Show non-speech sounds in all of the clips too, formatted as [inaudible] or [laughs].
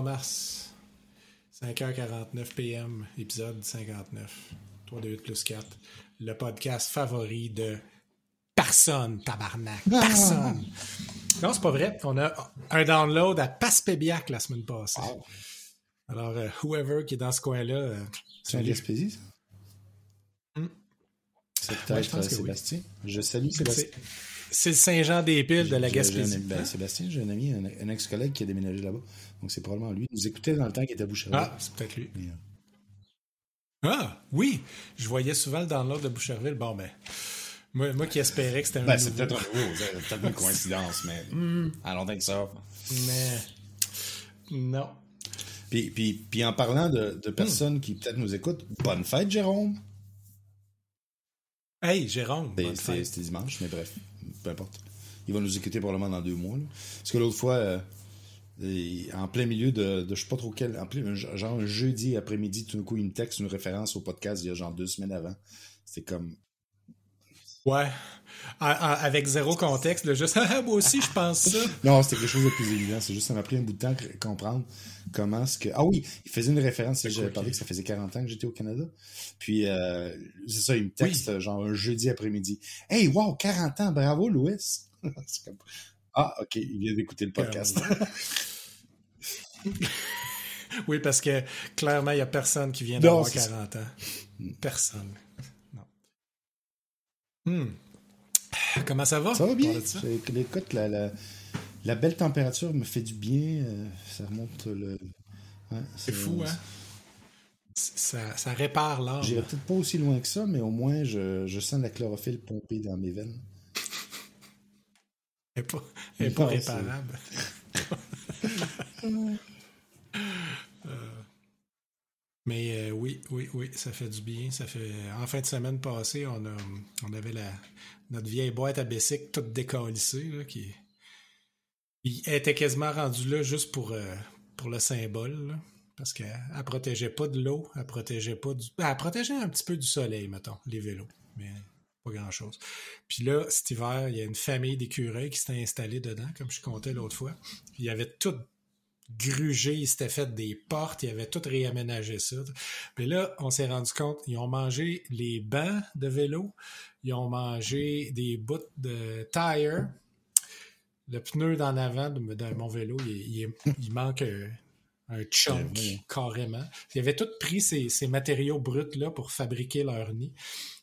23 mars, 5h49 PM, épisode 59. 3 2 plus 4. Le podcast favori de personne, tabarnak. Personne. Non, c'est pas vrai. On a un download à Passepébiac la semaine passée. Alors, euh, whoever qui est dans ce coin-là. euh, C'est un. Gaspésie, ça? Hmm? C'est Ouais, peut-être je pense euh, que oui. Sébastien. Je salue Sébastien. C'est le Saint-Jean-des-Piles de la Gaspésie. ben, Sébastien, j'ai un ami, un, un ex-collègue qui a déménagé là-bas. Donc c'est probablement lui. Il nous écoutait dans le temps qu'il était à Boucherville. Ah, c'est peut-être lui. Mais, euh, Ah, oui. Je voyais souvent le download de Boucherville. Bon, ben, moi, moi qui espérais que c'était un Ben, c'est peut-être un nouveau, c'est peut-être une coïncidence, mais à longtemps que ça. Mais non. Puis, puis, puis en parlant de, de personnes qui peut-être nous écoutent, bonne fête, Jérôme. Hey, Jérôme. Ben, bonne C'était fête. c'était dimanche, mais bref, peu importe. Il va nous écouter probablement dans deux mois. là. Parce que l'autre fois, euh, en plein milieu de, de je sais pas trop quel, en plein, un- genre un jeudi après-midi, tout d'un coup, il me texte une référence au podcast il y a genre deux semaines avant. C'était comme, Ouais. Avec zéro contexte, là, juste, [laughs] ah, moi aussi, je pense ça. [laughs] Non, c'était quelque chose de plus évident. C'est juste, ça m'a pris un bout de temps de comprendre comment ce que. Ah oui, il faisait une référence. J'avais parlé que ça faisait 40 ans que j'étais au Canada. Puis, euh, c'est ça, il me texte genre un jeudi après-midi. Hey, wow, 40 ans, bravo, Louis. [laughs] C'est comme, Ah, ok, il vient d'écouter le podcast. [laughs] Oui, parce que clairement, il n'y a personne qui vient d'avoir c'est ça. 40 ans. Personne. Non. Hmm. Comment ça va? ça va bien. Ça? Écoute, la, la, la belle température me fait du bien. euh, ça remonte le. Ouais, C'est fou, hein? Ça, ça répare l'âme. J'irai peut-être pas aussi loin que ça, mais au moins, je, je sens la chlorophylle pomper dans mes veines. Elle n'est pas, elle est pas réparable. [laughs] Euh, mais euh, oui, oui, oui, ça fait du bien. Ça fait en fin de semaine passée, on a, on avait la notre vieille boîte à Bessic toute décalissée là, qui il- était quasiment rendue là juste pour euh, pour le symbole là, parce qu'elle elle protégeait pas de l'eau, elle protégeait pas du elle protégeait un petit peu du soleil mettons, les vélos, mais pas grand chose. Puis là, cet hiver, il y a une famille d'écureuils qui s'était installée dedans, comme je comptais l'autre fois. Il avait tout grugé, ils s'étaient fait des portes, ils avaient tout réaménagé ça. Puis là, on s'est rendu compte, ils ont mangé les bancs de vélo, ils ont mangé des bouts de tire. Le pneu d'en avant de, mon vélo, il, il- il manque un, un chunk carrément. Ils avaient tous pris ces, ces matériaux bruts-là pour fabriquer leur nid.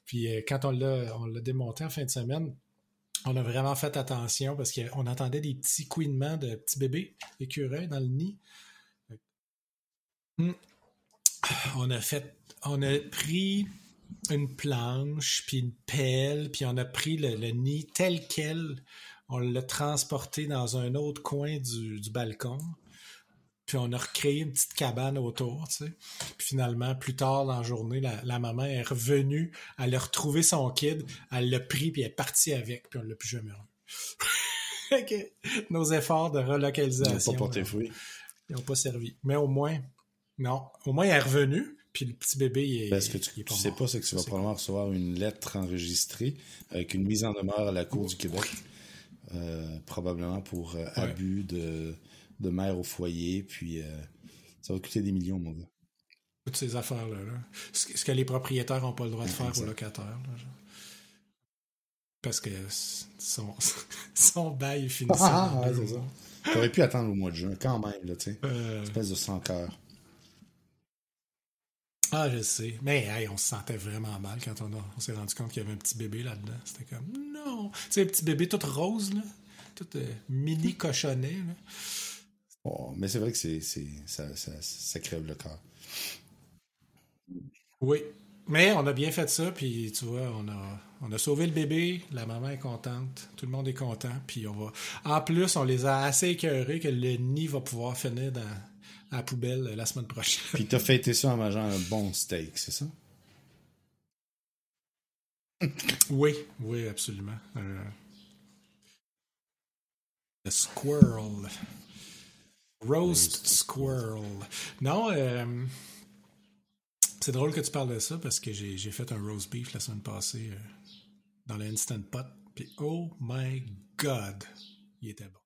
Puis euh, quand on l'a, on l'a démonté en fin de semaine, on a vraiment fait attention parce qu'on entendait des petits couinements de petits bébés écureuils dans le nid. Hmm. On a fait, on a pris une planche, puis une pelle, puis on a pris le, le nid tel quel, on l'a transporté dans un autre coin du, du balcon, puis on a recréé une petite cabane autour, tu sais. Puis finalement, plus tard dans la journée, la, la maman est revenue, elle a retrouvé son kid, elle l'a pris, puis elle est partie avec, puis on l'a plus jamais revu. [laughs] Que Nos efforts de Il n'a relocalisation pas porté fruit. ils n'ont pas servi. Mais au moins, non, au moins elle est revenue, puis le petit bébé, il est, Ben, ce que tu, tu sais pas, c'est que tu vas probablement recevoir une lettre enregistrée avec une mise en demeure à la Cour du Québec, euh, probablement pour euh, abus de, de mère au foyer, puis euh, ça va te coûter des millions, mon gars. toutes ces affaires-là. là. Ce, que- les propriétaires n'ont pas le droit de faire aux locataires. là. Parce que son, [laughs] son bail [laughs] finit Ah, ouais, ça. mois. T'aurais pu attendre au mois de juin, quand même, là, tu sais. Euh, Espèce de sans cœur. ah, je sais. Mais hey, on se sentait vraiment mal quand on, s'est rendu compte qu'il y avait un petit bébé là-dedans. C'était comme, non! Tu sais, un petit bébé tout rose, là. Tout euh, mini cochonnet, là. Mais c'est vrai que c'est, c'est, ça, ça, ça crève le cœur. Oui. Mais on a bien fait ça, puis tu vois, on a, on a sauvé le bébé, la maman est contente, tout le monde est content, puis on va. En plus, on les a assez écœurés que le nid va pouvoir finir dans à la poubelle la semaine prochaine. Puis t'as fêté ça en mangeant un bon steak, c'est ça? oui, oui, absolument. Euh, le squirrel. Roast squirrel. Non, euh, c'est drôle que tu parles de ça parce que j'ai fait un roast beef la semaine passée euh, dans le Instant Pot. Puis oh my god, il était bon.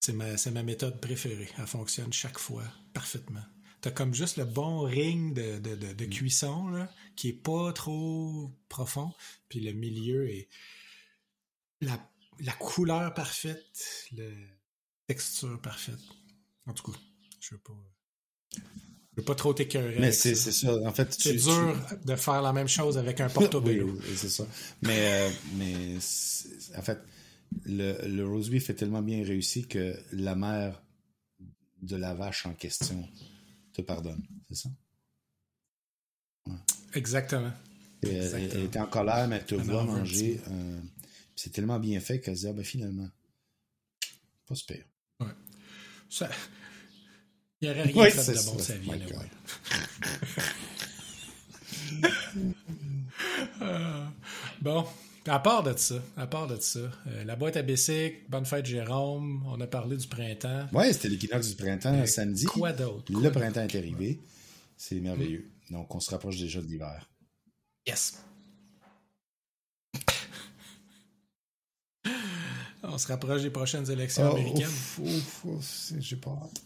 C'est ma, méthode préférée. Elle fonctionne chaque fois parfaitement. T'as comme juste le bon ring de, de, de, de cuisson, là, qui est pas trop profond, puis le milieu est la, la couleur parfaite, texture parfaite. En tout cas, je veux pas. Je veux pas trop t'écœurer. Mais c'est ça. En fait, C'est tu- dur de faire la même chose avec un [laughs] portobello. oui, c'est ça. Mais, euh, mais en fait, le, le roast beef est tellement bien réussi que la mère de la vache en question te pardonne, c'est ça? Exactement. Et elle, Exactement. elle était en colère, mais elle te voit manger. euh, c'est tellement bien fait qu'elle se dit, ah ben finalement, pas super. Ça... Il n'y aurait rien Oui, fait de bon de sa vie. Là, ouais. [laughs] Euh, bon, à part de ça, à part de ça, euh, la boîte à bicycle, bonne fête Jérôme, on a parlé du printemps. Ouais, c'était l'équinoxe du printemps Euh, samedi. Quoi d'autre? Le Quoi printemps est arrivé. C'est merveilleux. Donc, on se rapproche déjà de l'hiver. Yes. On se rapproche des prochaines élections Oh, américaines. ouf, ouf, ouf, j'ai pas hâte.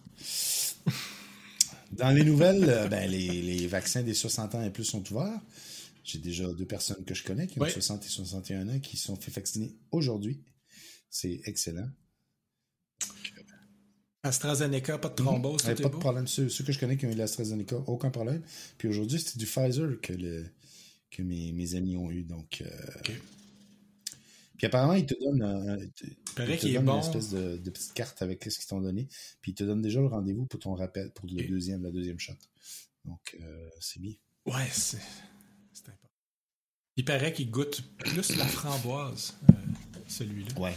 Dans les nouvelles, euh, ben, les, les vaccins des 60 ans et plus sont ouverts. J'ai déjà deux personnes que je connais qui ont Ouais. 60 et 61 ans qui sont fait vacciner aujourd'hui. C'est excellent. AstraZeneca, pas de thrombose, Ouais, tout pas est de beau. problème. Ceux, ceux que je connais qui ont eu l'AstraZeneca, aucun problème. Puis aujourd'hui, c'était du Pfizer que, le, que mes, mes amis ont eu. Donc, euh. Puis apparemment, ils te donnent, un- un- Il te bon. une espèce de, de petite carte avec ce qu'ils t'ont donné. Puis ils te donnent déjà le rendez-vous pour ton rappel, pour le deuxième, la deuxième shot. Donc, euh, c'est bien. Ouais, c'est c'est important. Il paraît qu'il goûte plus la framboise, euh, celui-là. Ouais.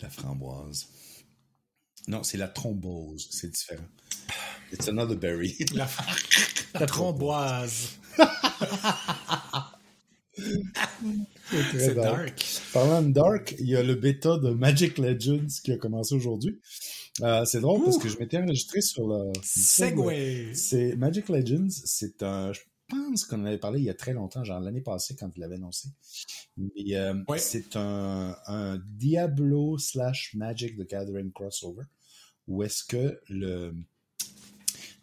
La framboise. Non, c'est la thrombose. C'est différent. It's another berry. [laughs] La, la tromboise. [laughs] C'est dark. dark. Parlant de Dark, il y a le bêta de Magic Legends qui a commencé aujourd'hui. Euh, c'est drôle parce que je m'étais enregistré sur le. Segway. C'est Magic Legends, c'est un. Je pense qu'on en avait parlé il y a très longtemps, genre l'année passée quand il l'avait annoncé. Mais euh, Ouais. c'est un, un Diablo slash Magic the Gathering crossover où est-ce que le.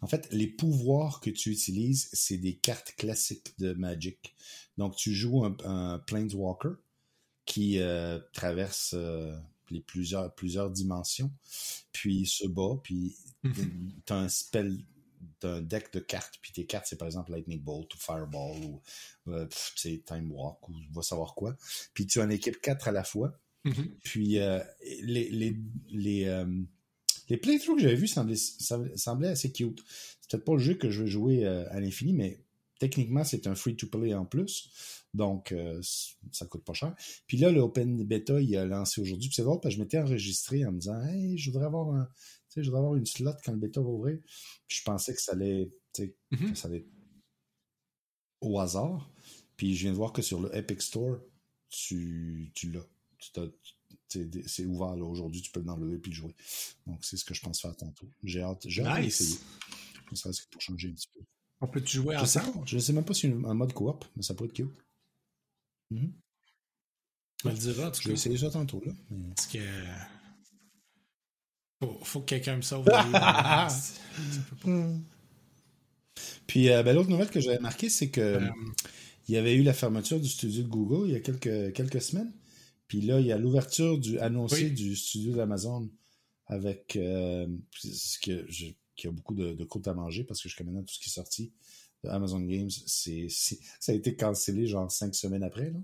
En fait, les pouvoirs que tu utilises, c'est des cartes classiques de Magic. Donc, tu joues un, un Planeswalker qui euh, traverse euh, les plusieurs, plusieurs dimensions, puis il se bat, puis [laughs] Mhm. tu as un spell, t'as un deck de cartes, puis tes cartes, c'est par exemple Lightning Bolt ou Fireball ou euh, Time Walk ou va savoir quoi. Puis tu as une équipe 4 à la fois. Mhm. Puis euh, les, les, les, euh, les playthroughs que j'avais vus semblaient, semblaient- assez cute. C'est peut-être pas le jeu que je veux jouer à l'infini, mais techniquement, c'est un free-to-play en plus. Donc, euh, ça coûte pas cher. Puis là, l'Open Beta, il a lancé aujourd'hui. Puis c'est drôle parce que je m'étais enregistré en me disant Hey, je voudrais avoir un. Tu sais, je voudrais avoir une slot quand le bêta va ouvrir. Puis je pensais que ça allait. tu sais, Mhm. que ça allait être au hasard. Puis je viens de voir que sur le Epic Store, tu, tu l'as. C'est ouvert aujourd'hui, tu peux l'enlever puis le jouer. Donc c'est ce que je pense faire tantôt. J'ai hâte, j'ai hâte Nice. d'essayer. Ne serait-ce que pour changer un petit peu. On peut jouer ensemble? pas. Je sais même pas si c'est un mode coop, mais ça pourrait être cute. Mhm. Tu me le diras, en tout Je vais essayer ça tantôt là. mais- Parce que. Faut, faut que quelqu'un me sauve. Ça peut pas. Puis euh, ben, l'autre nouvelle que j'avais marquée, c'est que Euh, il y avait eu la fermeture du studio de Google il y a quelques, quelques semaines. Puis là, il y a l'ouverture du annoncé Oui. du studio d'Amazon avec euh, ce que je- qui a beaucoup de, de à manger parce que jusqu'à maintenant, tout ce qui est sorti de Amazon Games, c'est, ça a été cancellé genre cinq semaines après. Là.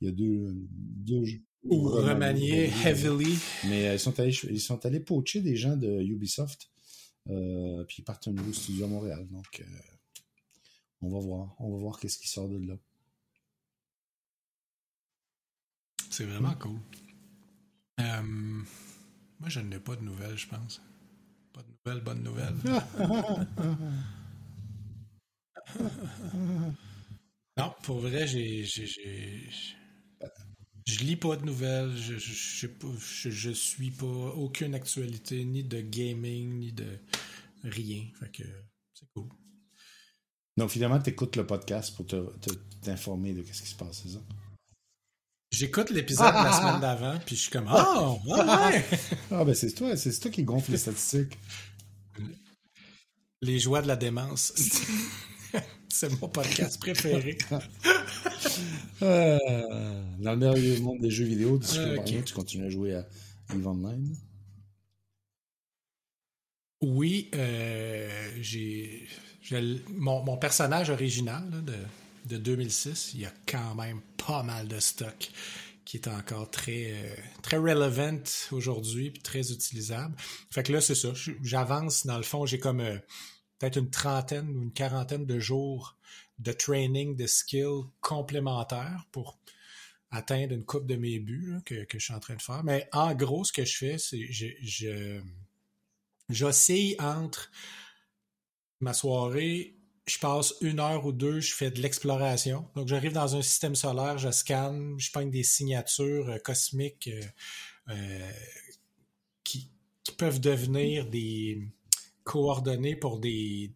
Il y a deux, deux jeux. Ou remanié heavily. Mais euh, ils sont allés, ils sont allés poacher des gens de Ubisoft. euh, puis ils partent un nouveau studio à Montréal. Donc, euh, on va voir. On va voir qu'est-ce qui sort de là. C'est vraiment cool. Moi, je n'ai pas de nouvelles, je pense. Pas de nouvelles, bonnes nouvelles. [laughs] non, pour vrai, j'ai. Je lis pas de nouvelles, je, suis pas aucune actualité, ni de gaming, ni de rien. Fait que c'est cool. Donc, finalement, tu écoutes le podcast pour te- te- t'informer de ce qui se passe, c'est ça? J'écoute l'épisode de la semaine d'avant, puis je suis comme oh, ouais! [laughs] ah, ben c'est toi, c'est toi qui gonfle les statistiques. Les joies de la démence. [laughs] c'est mon podcast préféré. [laughs] Euh, dans le merveilleux monde des jeux vidéo, tu continues à jouer à Eve Online? Oui, euh, j'ai mon, mon, personnage original de, de 2006, il y a quand même pas mal de stock qui est encore très, euh, très relevant aujourd'hui puis très utilisable. Fait que là, c'est ça. J'avance. Dans le fond, j'ai comme euh, peut-être une trentaine ou une quarantaine de jours de training, de skills complémentaires pour atteindre une coupe de mes buts que, que, je suis en train de faire. Mais en gros, ce que je fais, c'est je, je j'oscille entre ma soirée je passe une heure ou deux, je fais de l'exploration. Donc, j'arrive dans un système solaire, je scanne, je pogne des signatures euh, cosmiques euh, euh, qui, peuvent devenir des coordonnées pour des,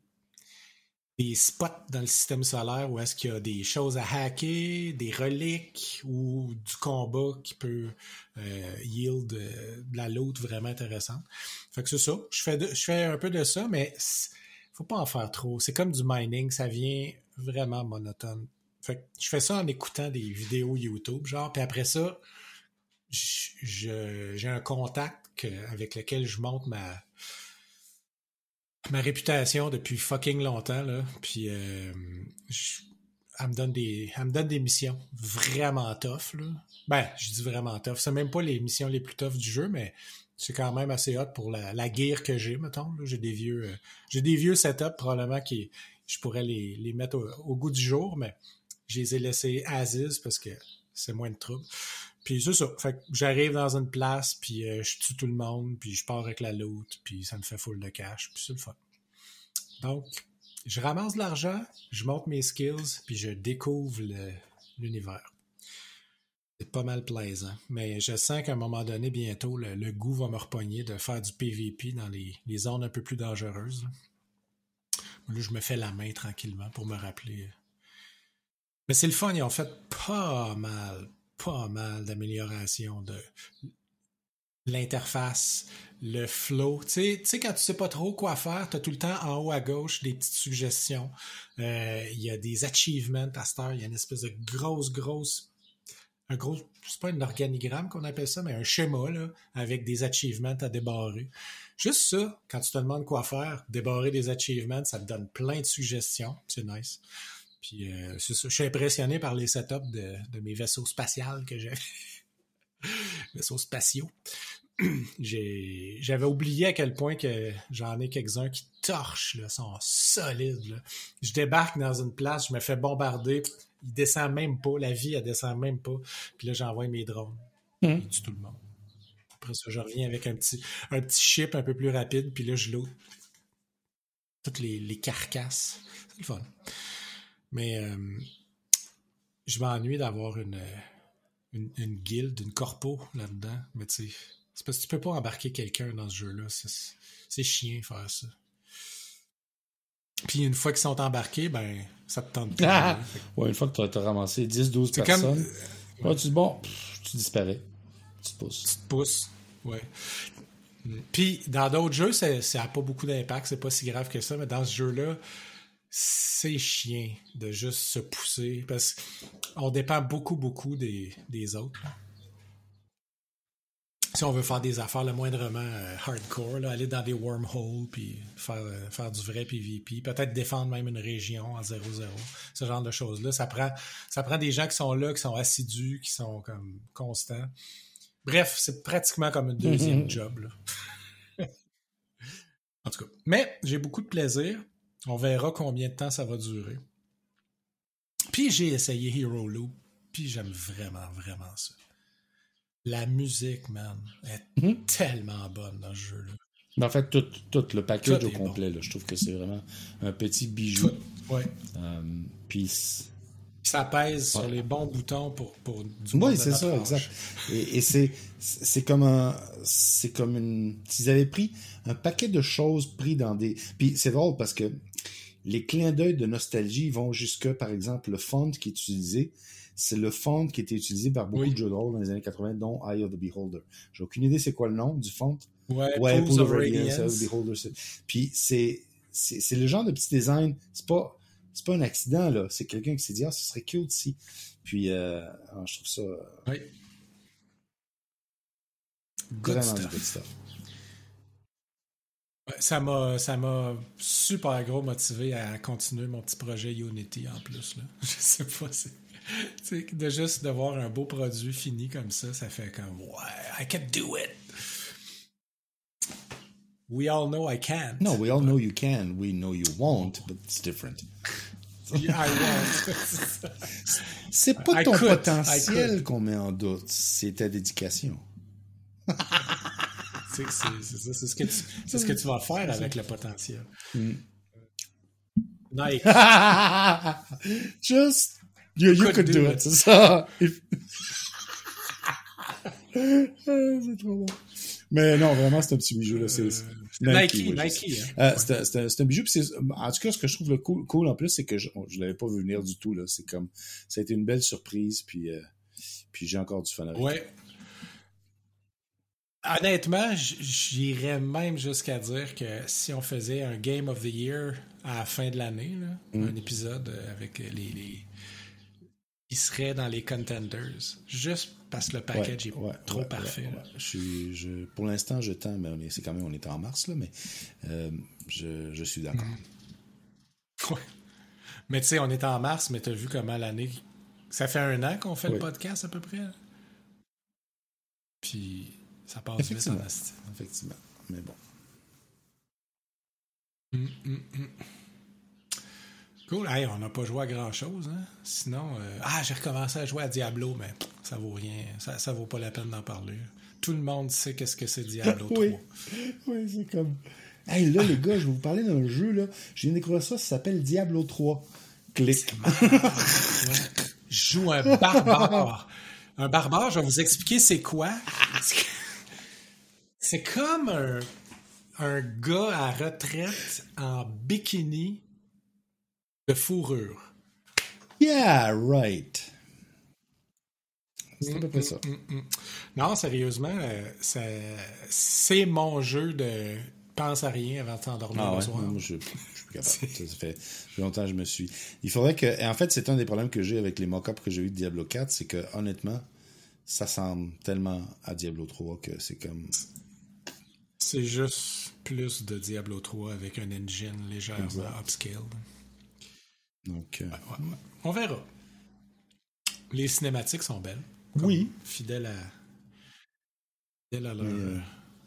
des spots dans le système solaire où est-ce qu'il y a des choses à hacker, des reliques ou du combat qui peut yield de la loot vraiment intéressante. Fait que c'est ça. Je fais, je fais un peu de ça, mais faut pas en faire trop. C'est comme du mining, ça vient vraiment monotone. Fait je fais ça en écoutant des vidéos YouTube, genre, puis après ça, j'ai un contact avec lequel je monte ma ma réputation depuis fucking longtemps là, puis euh, elle me donne des elle me donne des missions vraiment tough. Ben, je dis vraiment tough, c'est même pas les missions les plus tough du jeu, mais c'est quand même assez hot pour la, la guerre que j'ai, mettons. J'ai des vieux euh, j'ai des vieux setups probablement qui je pourrais les, les mettre au, goût du jour, mais je les ai laissés Aziz parce que c'est moins de trouble. Puis c'est ça. Fait que j'arrive dans une place, puis euh, je tue tout le monde, puis je pars avec la loot, puis ça me fait full de cash, puis c'est le fun. Donc, je ramasse de l'argent, je monte mes skills, puis je découvre l'univers c'est pas mal plaisant. Mais je sens qu'à un moment donné, bientôt, le, goût va me repogner de faire du PVP dans les, zones un peu plus dangereuses. Là. je me fais la main tranquillement pour me rappeler. Mais c'est le fun, ils ont fait pas mal, pas mal d'améliorations de l'interface, le flow. Tu sais, quand tu sais pas trop quoi faire, tu as tout le temps en haut à gauche des petites suggestions. Euh, il y a des achievements à cette heure, il y a une espèce de grosse, grosse un gros, c'est pas un organigramme qu'on appelle ça, mais un schéma là, avec des achievements à débarrer. Juste ça, quand tu te demandes quoi faire, débarrer des achievements, ça te donne plein de suggestions. C'est nice. Puis euh, c'est ça. Je suis impressionné par les setups de, de mes vaisseaux spatials que j'ai. [laughs] vaisseaux spatiaux. [clears throat] J'avais oublié à quel point que j'en ai quelques-uns qui torchent, là, sont solides. Là. Je débarque dans une place, je me fais bombarder il descend même pas, la vie, elle descend même pas. Puis là, j'envoie mes drones. Mmh. Il tue tout le monde. Après ça, je reviens avec un petit, un petit chip un peu plus rapide, puis là, je load toutes les, carcasses. C'est le fun. Mais euh, je m'ennuie d'avoir une, une, une, guilde, une corpo là-dedans. Mais tu sais, c'est parce que tu peux pas embarquer quelqu'un dans ce jeu-là. C'est chiant faire ça. Puis une fois qu'ils sont embarqués, ben, ça te tente pas. ouais, une fois que tu as, ramassé 10-12 personnes, tu dis bon, tu disparais. Tu te pousses. Tu te pousses, ouais. Puis dans d'autres jeux, ça n'a pas beaucoup d'impact, c'est pas si grave que ça, mais dans ce jeu-là, c'est chiant de juste se pousser parce qu'on dépend beaucoup, beaucoup des, des autres si on veut faire des affaires le moindrement euh, hardcore, aller dans des wormholes, puis faire, euh, faire du vrai PvP, peut-être défendre même une région en 0-0, ce genre de choses-là. Ça prend, ça prend des gens qui sont là, qui sont assidus, qui sont comme constants. Bref, c'est pratiquement comme un deuxième job. [laughs] en tout cas. Mais j'ai beaucoup de plaisir. On verra combien de temps ça va durer. Puis j'ai essayé Hero Loop, puis j'aime vraiment, vraiment ça. La musique, man, est mhm. tellement bonne dans ce jeu-là. En fait, tout, tout le package au complet, là, je trouve que c'est vraiment un petit bijou. Ouais. Euh, puis ça pèse sur les bons boutons pour, pour du Oui, c'est ça, exact. Et, c'est comme un. C'est comme une. S'ils avaient pris un paquet de choses pris dans des. Puis c'est drôle parce que les clins d'œil de nostalgie vont jusque, par exemple, le font qui est utilisé c'est le font qui était utilisé par beaucoup Oui. de jeux de rôle dans les années 80, dont Eye of the Beholder. J'ai aucune idée c'est quoi le nom du font. Ouais, Ouais, Pools of Radiance, Eye of the Beholder. c'est- Puis c'est, c'est, le genre de petit design. C'est pas, c'est pas un accident, là. C'est quelqu'un qui s'est dit, ah, ce serait cute si. Puis, euh, ah, je trouve ça Oui. Good vraiment stuff. good stuff. Ouais, Ça m'a, ça m'a super gros motivé à continuer mon petit projet Unity en plus. Là. [laughs] Je sais pas, de juste de voir un beau produit fini comme ça, ça fait comme ouais, I can do it. We all know I can. No, we all know you can. We know you won't, but it's different. I won't. C'est pas ton could, potentiel qu'on met en doute, c'est ta dédication. [laughs] c'est, ce que tu, ce que tu vas faire avec le potentiel. Mm. Nike. [laughs] Just, you, you Could do do it. ça. C'est trop bon. Mais non, vraiment, c'est un petit bijou. Là. C'est, c'est- Nike, Nike. hein. Euh, c'est, un, bijou. puis c'est- en tout cas, ce que je trouve le cool, cool en plus, c'est que je, je l'avais pas vu venir du tout. Là. C'est comme, ça a été une belle surprise. Puis, euh, puis j'ai encore du fun avec. Ouais. Honnêtement, j'irais même jusqu'à dire que si on faisait un Game of the Year à la fin de l'année, là, Mm. un épisode euh, avec les, les. Il serait dans les contenders. Juste parce que le package est Ouais, trop ouais, parfait. Je suis, je, pour l'instant, je tends, mais c'est quand même, on est en mars, là, mais euh, je, je suis d'accord. Ouais. Mais tu sais, on est en mars, mais t'as vu comment l'année. Ça fait un an qu'on fait le podcast à peu près? Puis ça passe vite en Effectivement. Mais bon. Hum, hum. Cool. Hey, on n'a pas joué à grand chose. Hein? Sinon, euh, ah, j'ai recommencé à jouer à Diablo, mais ça vaut rien. Ça, ça vaut pas la peine d'en parler. Tout le monde sait qu'est-ce que c'est Diablo 3. [laughs] Oui. Oui, c'est comme. Hey, là, les gars, je vais vous parler d'un jeu, là. Je viens de découvrir ça, ça s'appelle Diablo 3. Clic. Joue un barbare. Un barbare, je vais vous expliquer c'est quoi. C'est comme un, un gars à retraite en bikini de fourrure. Yeah, right. C'est à peu près ça. Mm, mm. Non, sérieusement, euh, ça- c'est mon jeu de pense à rien avant de t'endormir Ah le ouais, soir. moi, je, je suis plus capable. [laughs] Ça, fait, longtemps que je me suis. Il faudrait que. et En fait, c'est un des problèmes que j'ai avec les mock-ups que j'ai eu de Diablo 4, c'est que honnêtement, ça semble tellement à Diablo 3 que c'est comme. C'est juste plus de Diablo 3 avec un engine légèrement upscaled. Donc, euh, Ouais, ouais. On verra. Les cinématiques sont belles. Oui. Fidèles à, fidèles à leur euh, euh,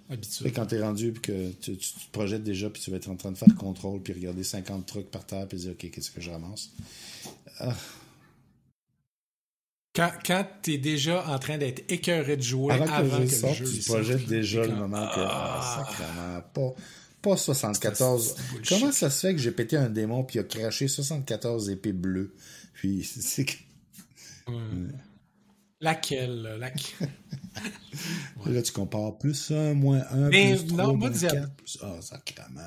Et habitude. quand t'es rendu puis que tu, tu te projettes déjà puis tu vas être en train de faire contrôle puis regarder 50 trucs par terre puis dire ok qu'est-ce que je ramasse? Quand, quand t'es déjà en train d'être écœuré de jouer avant, avant, que le jeu tu projettes déjà le moment que Ah! ah, sacrément, pas pas 74 C'est du bullshit. comment ça se fait que j'ai pété un démon puis il a craché 74 épées bleues? Puis [laughs] c'est que Laquelle, là, laquelle? [laughs] là tu compares plus 1 moins 1 Mais plus 3 non, moi, moins Diab- 4 plus ah sacrément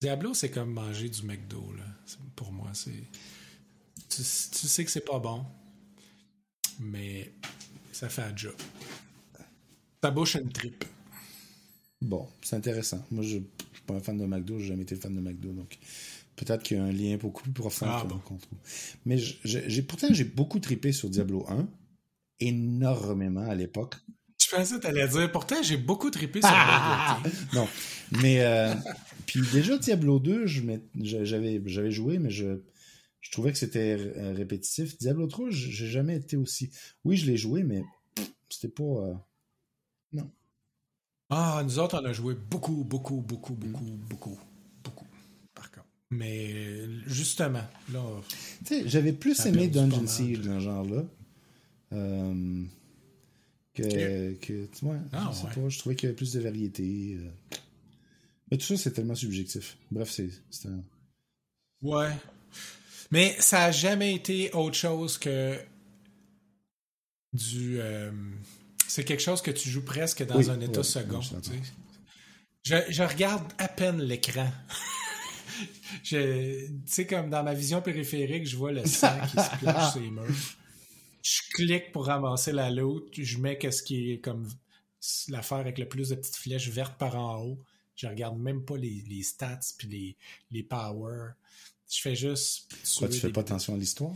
Diablo, c'est comme manger du McDo, là. Pour moi, c'est. Tu, tu sais que c'est pas bon, mais ça fait un job. Ta bouche a une tripe. Bon, c'est intéressant. Moi, je ne suis pas un fan de McDo, j'ai jamais été fan de McDo, donc peut-être qu'il y a un lien beaucoup plus profond Ah, bon. qu'on trouve. Mais je- je- j'ai pourtant j'ai beaucoup tripé sur Diablo 1, énormément à l'époque. Je pensais que t'allais dire, pourtant, j'ai beaucoup trippé sur Ah! Burger King. non, mais euh, puis déjà Diablo 2, je m'ai- j'avais j'avais joué, mais je je trouvais que c'était euh, répétitif. Diablo 3, j- j'ai jamais été aussi. Oui, je l'ai joué, mais c'était pas. euh, Ah, nous autres, on a joué beaucoup, beaucoup, beaucoup, beaucoup, beaucoup, beaucoup, par contre. Mais justement, là, Tu sais, j'avais plus aimé Dungeon Siege dans ce genre-là. Euh, que, que, tu vois, Ah, je sais ouais. pas, je trouvais qu'il y avait plus de variété. euh. Mais tout ça, c'est tellement subjectif. Bref, c'est un... ouais. Mais ça a jamais été autre chose que du. euh, c'est quelque chose que tu joues presque dans Oui, un état second. je regarde à peine l'écran. [laughs] Tu sais, comme dans ma vision périphérique, je vois le sang qui se [laughs] plage sur les murs. Je clique pour ramasser la loot. Je mets qu'est-ce qui est comme l'affaire avec le plus de petites flèches vertes par en haut. Je regarde même pas les, les stats puis les, les powers. Je fais juste. Quoi, tu fais pas attention à l'histoire?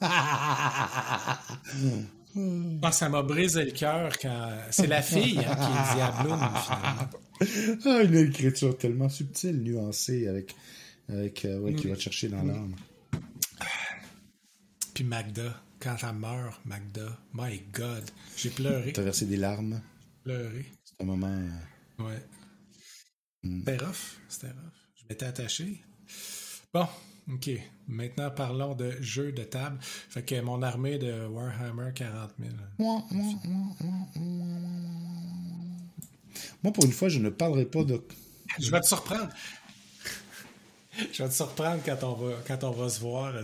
[laughs] Ah, ça m'a brisé le cœur quand. C'est la fille hein, qui est Diablo, finalement. [laughs] Ah, une écriture tellement subtile, nuancée, avec. avec euh, ouais, qui va te chercher dans l'âme. Puis Magda, quand elle meurt, Magda, my God, j'ai pleuré. T'as versé des larmes. Pleuré. C'est un moment. Euh, ouais. Mm. C'était rough. C'était rough. Je m'étais attaché. Bon, OK. Maintenant, parlons de jeux de table. Fait que mon armée de Warhammer 40 000. Moi, pour une fois, je ne parlerai pas de. Je vais te surprendre. Je vais te surprendre quand on va, quand on va se voir.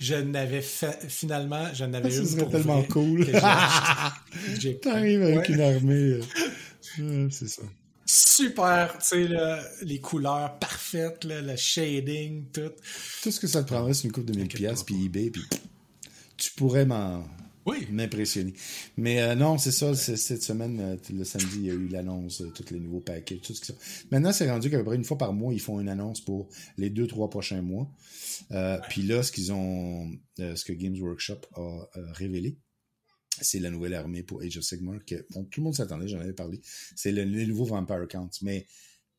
Je n'avais fait, finalement, je n'avais eu. Ce serait tellement cool. [laughs] T'arrives avec une armée. C'est ça super, tu sais, les couleurs parfaites, le shading, tout. Tout ce que ça te prendrait, c'est une coupe de 1000 pièces puis eBay, puis tu pourrais m'en... M'impressionner. Mais euh, non, c'est ça, cette semaine, euh, le samedi, il y a eu l'annonce de tous les nouveaux paquets, tout ce qui Maintenant, c'est rendu qu'à peu près une fois par mois, ils font une annonce pour les deux, trois prochains mois. Euh, puis là, ce qu'ils ont, ce que Games Workshop a révélé, c'est la nouvelle armée pour Age of Sigmar que tout le monde s'attendait, j'en avais parlé. C'est le, les nouveaux Vampire Counts. Mais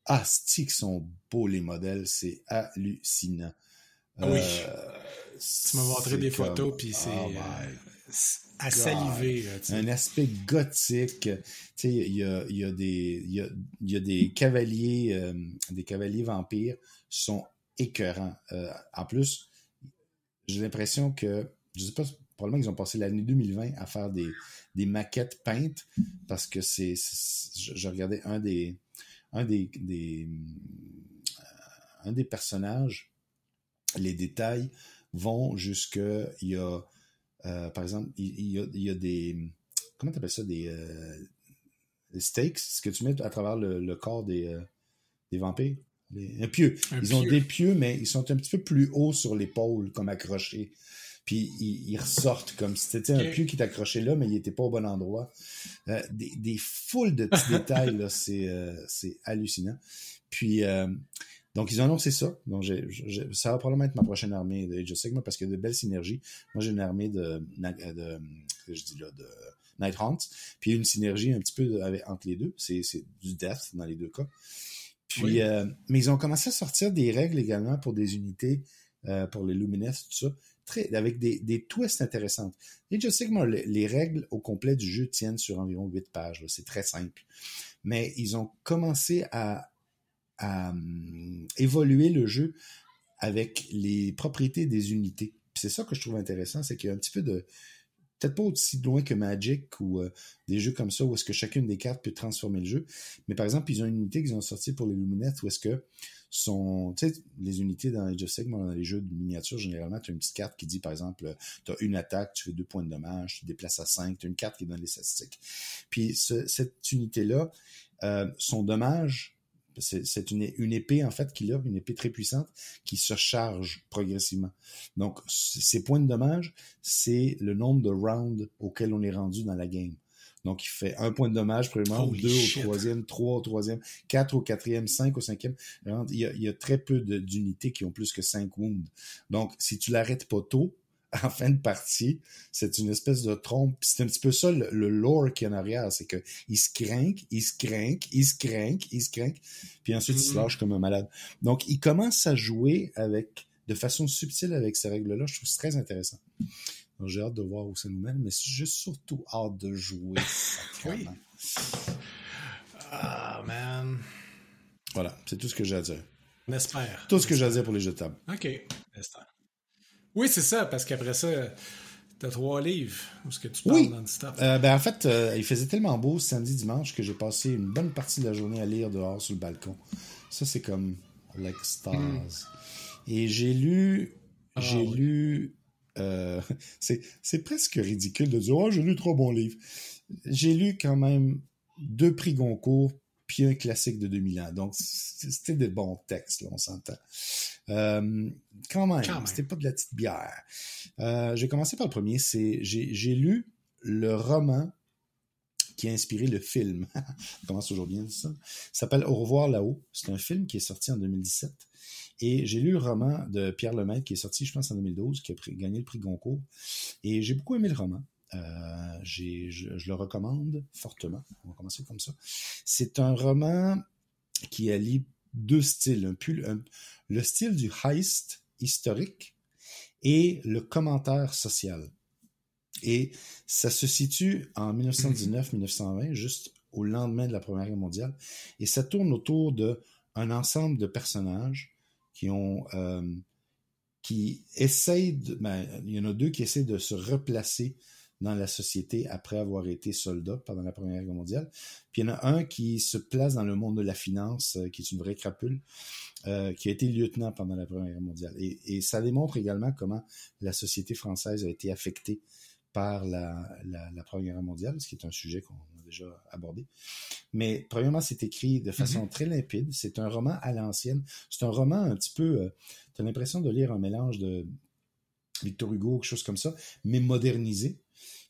ah, qui sont beaux les modèles, c'est hallucinant. Ah oui. Euh, tu m'as montré des photos, puis c'est oh euh, à saliver. un aspect gothique. Il y a, y, a des, y, a, y a des cavaliers, euh, des cavaliers vampires sont écœurants. en plus, j'ai l'impression que, je sais pas probablement qu'ils ont passé l'année 2020 à faire des, maquettes peintes parce que c'est. Je, regardais un des. Un des, des euh, un des personnages, les détails vont jusque. Il y a. Euh, par exemple, il, y a, des. Comment tu appelles ça Des. Euh, steaks, ce que tu mets à travers le, corps des, des vampires? un pieu. ils ont des pieux, mais ils sont un petit peu plus hauts sur l'épaule, comme accrochés puis ils, ressortent comme si c'était un pieu qui t'accrochait là, mais il était pas au bon endroit. Euh, des, des foules de petits [laughs] détails, là, c'est, euh, c'est hallucinant. Puis, euh, donc, ils ont annoncé ça. Donc, ça va probablement être ma prochaine armée de Age of Sigma parce qu'il y a de belles synergies. Moi, j'ai une armée de, de, je dis là, de Night Hunt, puis une synergie un petit peu entre les deux. C'est, c'est du death dans les deux cas. Puis, mais ils ont commencé à sortir des règles également pour des unités, pour les Lumines, tout ça avec des, twists intéressantes. Et je les, règles au complet du jeu tiennent sur environ 8 pages. C'est très simple. Mais ils ont commencé à, hum, évoluer le jeu avec les propriétés des unités. C'est ça que je trouve intéressant, c'est qu'il y a un petit peu de, peut-être pas aussi loin que Magic ou euh, des jeux comme ça où est-ce que chacune des cartes peut transformer le jeu. Mais par exemple, ils ont une unité qu'ils ont sortie pour les Luminettes où est-ce que sont, tu sais, les unités dans les of Sigmar, dans les jeux de miniature, généralement, tu as une petite carte qui dit, par exemple, tu as une attaque, tu fais deux points de dommage, tu déplaces à cinq, tu as une carte qui donne les statistiques. Puis cette unité-là, euh, son dommage, c'est une, une, épée, en fait, qu'il a, une épée très puissante, qui se charge progressivement. Donc, ces points de dommage, c'est le nombre de rounds auxquels on est rendu dans la game. Donc, il fait un point de dommage, premièrement, deux au troisième, trois au troisième, quatre au quatrième, cinq au cinquième. Il y a, il y a très peu d'unités qui ont plus que cinq wounds. Donc, si tu l'arrêtes pas tôt, [laughs] en fin de partie, c'est une espèce de trompe. C'est un petit peu ça le, lore qui est en arrière, c'est que il se craint, il se craint, il se craint, il se craint, puis ensuite il se mm-hmm. lâche comme un malade. Donc il commence à jouer avec de façon subtile avec ces règles-là. Je trouve ça très intéressant. J'ai hâte de voir où ça nous mène, mais j'ai surtout hâte de jouer. [laughs] oui. Ah, man. Voilà, c'est tout ce que j'ai à dire. On espère. Tout ce que j'ai à dire pour les jeux de table. OK. Oui, c'est ça, parce qu'après ça, t'as trois livres où ce que tu parles oui. non-stop. Euh, ben, en fait, euh, il faisait tellement beau samedi, dimanche que j'ai passé une bonne partie de la journée à lire dehors sur le balcon. Ça, c'est comme l'extase. Hmm. Et j'ai lu. Ah, j'ai lu euh, [laughs] c'est presque ridicule de dire Oh, j'ai lu trois bons livres. J'ai lu quand même deux prix Goncourt, puis un classique de 2000 ans. Donc, c'était des bons textes, là, on s'entend. Euh, quand même, c'était pas de la petite bière. Euh, j'ai commencé par le premier, c'est j'ai lu le roman qui a inspiré le film. [laughs] ça commence toujours bien, ça. s'appelle Au revoir là-haut. C'est un film qui est sorti en 2017. Et j'ai lu le roman de Pierre Lemaitre qui est sorti, je pense, en 2012, qui a gagné le prix Goncourt. Et j'ai beaucoup aimé le roman. Euh, je, le recommande fortement. On va commencer comme ça. C'est un roman qui allie deux styles. Le style du heist historique et le commentaire social. Et ça se situe en 1919-1920, juste au lendemain de la Première Guerre mondiale. Et ça tourne autour d'un ensemble de personnages qui ont euh, qui essayent de, ben, il y en a deux qui essaient de se replacer dans la société après avoir été soldat pendant la Première Guerre mondiale. Puis il y en a un qui se place dans le monde de la finance, euh, qui est une vraie crapule, euh, qui a été lieutenant pendant la Première Guerre mondiale. Et, ça démontre également comment la société française a été affectée par la, la, Première Guerre mondiale, ce qui est un sujet qu'on déjà abordé. Mais premièrement, c'est écrit de façon mm-hmm. très limpide. C'est un roman à l'ancienne. C'est un roman un petit peu... Euh, tu as l'impression de lire un mélange de Victor Hugo, quelque chose comme ça, mais modernisé.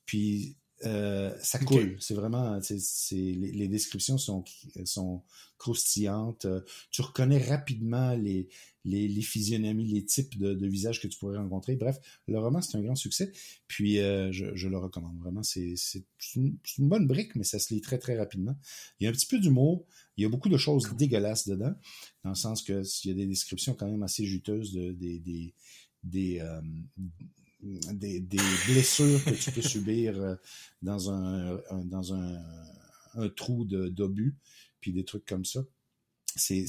Puis euh, ça coule. C'est vraiment, c'est, les, les, descriptions sont, sont croustillantes. Tu reconnais rapidement les, les, les physionomies, les types de, de, visages que tu pourrais rencontrer. Bref, le roman, c'est un grand succès. Puis euh, je, je, le recommande vraiment. C'est, c'est une, une, bonne brique, mais ça se lit très, très rapidement. Il y a un petit peu d'humour. Il y a beaucoup de choses dégueulasses dedans, dans le sens que il y a des descriptions quand même assez juteuses de, des, des, des, euh, des, des, blessures que tu peux subir euh, dans un, dans un, un trou d'obus, puis des trucs comme ça. C'est